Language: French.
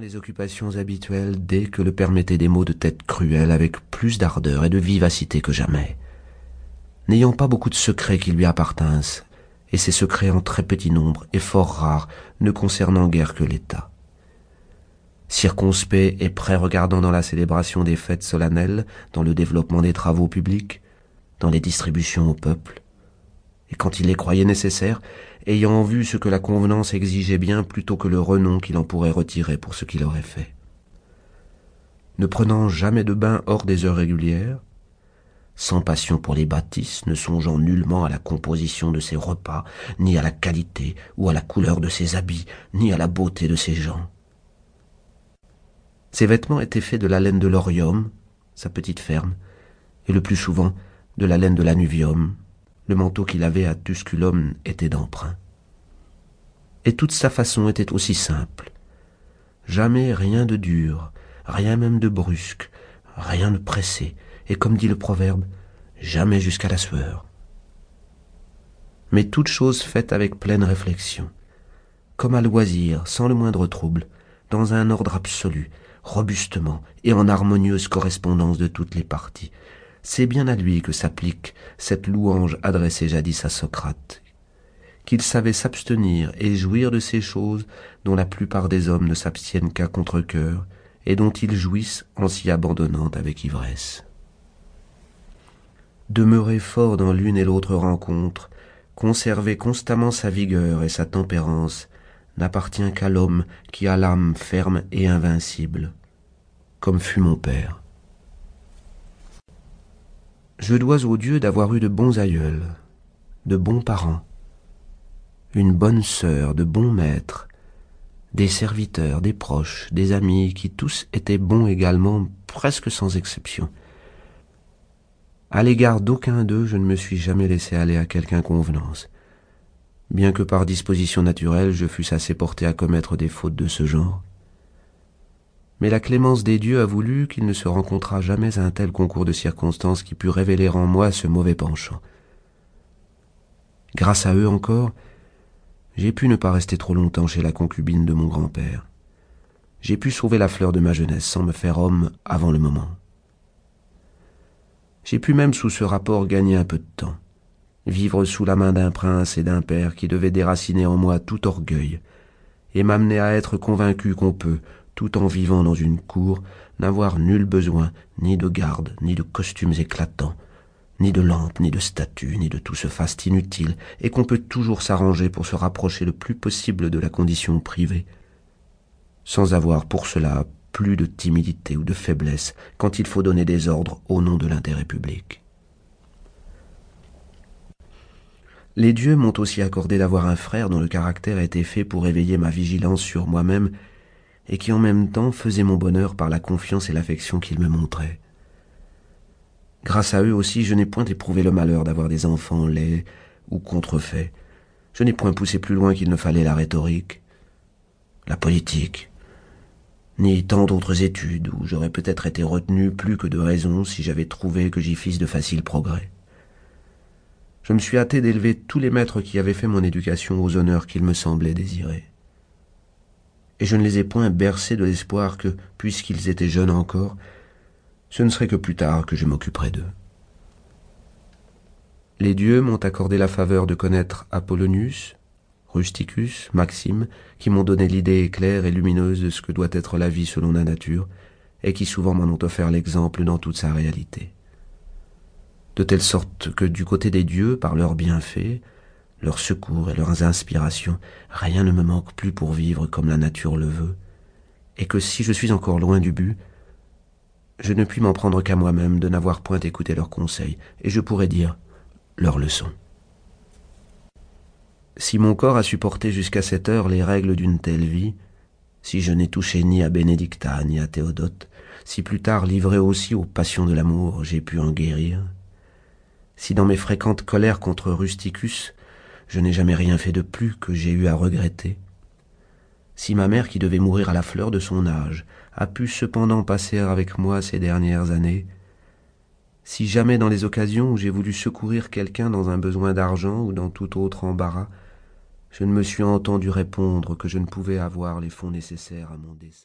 les occupations habituelles dès que le permettaient des maux de tête cruels avec plus d'ardeur et de vivacité que jamais. N'ayant pas beaucoup de secrets qui lui appartinssent, et ces secrets en très petit nombre et fort rares, ne concernant guère que l'État. Circonspect et prêt regardant dans la célébration des fêtes solennelles, dans le développement des travaux publics, dans les distributions au peuple, et quand il les croyait nécessaires, ayant vu ce que la convenance exigeait bien plutôt que le renom qu'il en pourrait retirer pour ce qu'il aurait fait. Ne prenant jamais de bain hors des heures régulières, sans passion pour les bâtisses, ne songeant nullement à la composition de ses repas, ni à la qualité ou à la couleur de ses habits, ni à la beauté de ses gens. Ses vêtements étaient faits de la laine de l'orium, sa petite ferme, et le plus souvent de la laine de l'anuvium, le manteau qu'il avait à Tusculum était d'emprunt. Et toute sa façon était aussi simple. Jamais rien de dur, rien même de brusque, rien de pressé, et comme dit le proverbe, jamais jusqu'à la sueur. Mais toute chose faite avec pleine réflexion, comme à loisir, sans le moindre trouble, dans un ordre absolu, robustement et en harmonieuse correspondance de toutes les parties, c'est bien à lui que s'applique cette louange adressée jadis à Socrate, qu'il savait s'abstenir et jouir de ces choses dont la plupart des hommes ne s'abstiennent qu'à contre-cœur, et dont ils jouissent en s'y abandonnant avec ivresse. Demeurer fort dans l'une et l'autre rencontre, conserver constamment sa vigueur et sa tempérance, n'appartient qu'à l'homme qui a l'âme ferme et invincible, comme fut mon père. Je dois au Dieu d'avoir eu de bons aïeuls, de bons parents, une bonne sœur, de bons maîtres, des serviteurs, des proches, des amis, qui tous étaient bons également, presque sans exception. À l'égard d'aucun d'eux, je ne me suis jamais laissé aller à quelque inconvenance, bien que par disposition naturelle je fusse assez porté à commettre des fautes de ce genre mais la clémence des dieux a voulu qu'il ne se rencontrât jamais un tel concours de circonstances qui pût révéler en moi ce mauvais penchant. Grâce à eux encore, j'ai pu ne pas rester trop longtemps chez la concubine de mon grand-père. J'ai pu sauver la fleur de ma jeunesse sans me faire homme avant le moment. J'ai pu même sous ce rapport gagner un peu de temps, vivre sous la main d'un prince et d'un père qui devait déraciner en moi tout orgueil, et m'amener à être convaincu qu'on peut, tout en vivant dans une cour, n'avoir nul besoin ni de garde, ni de costumes éclatants, ni de lampes, ni de statues, ni de tout ce faste inutile, et qu'on peut toujours s'arranger pour se rapprocher le plus possible de la condition privée, sans avoir pour cela plus de timidité ou de faiblesse quand il faut donner des ordres au nom de l'intérêt public. Les dieux m'ont aussi accordé d'avoir un frère dont le caractère a été fait pour éveiller ma vigilance sur moi-même et qui en même temps faisait mon bonheur par la confiance et l'affection qu'ils me montraient. Grâce à eux aussi, je n'ai point éprouvé le malheur d'avoir des enfants laids ou contrefaits. Je n'ai point poussé plus loin qu'il ne fallait la rhétorique, la politique, ni tant d'autres études où j'aurais peut-être été retenu plus que de raison si j'avais trouvé que j'y fisse de faciles progrès. Je me suis hâté d'élever tous les maîtres qui avaient fait mon éducation aux honneurs qu'il me semblait désirer et je ne les ai point bercés de l'espoir que, puisqu'ils étaient jeunes encore, ce ne serait que plus tard que je m'occuperais d'eux. Les dieux m'ont accordé la faveur de connaître Apollonius, Rusticus, Maxime, qui m'ont donné l'idée claire et lumineuse de ce que doit être la vie selon la nature, et qui souvent m'en ont offert l'exemple dans toute sa réalité. De telle sorte que du côté des dieux, par leurs bienfaits, leurs secours et leurs inspirations, rien ne me manque plus pour vivre comme la nature le veut, et que si je suis encore loin du but, je ne puis m'en prendre qu'à moi-même de n'avoir point écouté leurs conseils, et je pourrais dire leurs leçons. Si mon corps a supporté jusqu'à cette heure les règles d'une telle vie, si je n'ai touché ni à Bénédicta ni à Théodote, si plus tard livré aussi aux passions de l'amour j'ai pu en guérir, si dans mes fréquentes colères contre Rusticus je n'ai jamais rien fait de plus que j'ai eu à regretter. Si ma mère, qui devait mourir à la fleur de son âge, a pu cependant passer avec moi ces dernières années, si jamais dans les occasions où j'ai voulu secourir quelqu'un dans un besoin d'argent ou dans tout autre embarras, je ne me suis entendu répondre que je ne pouvais avoir les fonds nécessaires à mon dessein.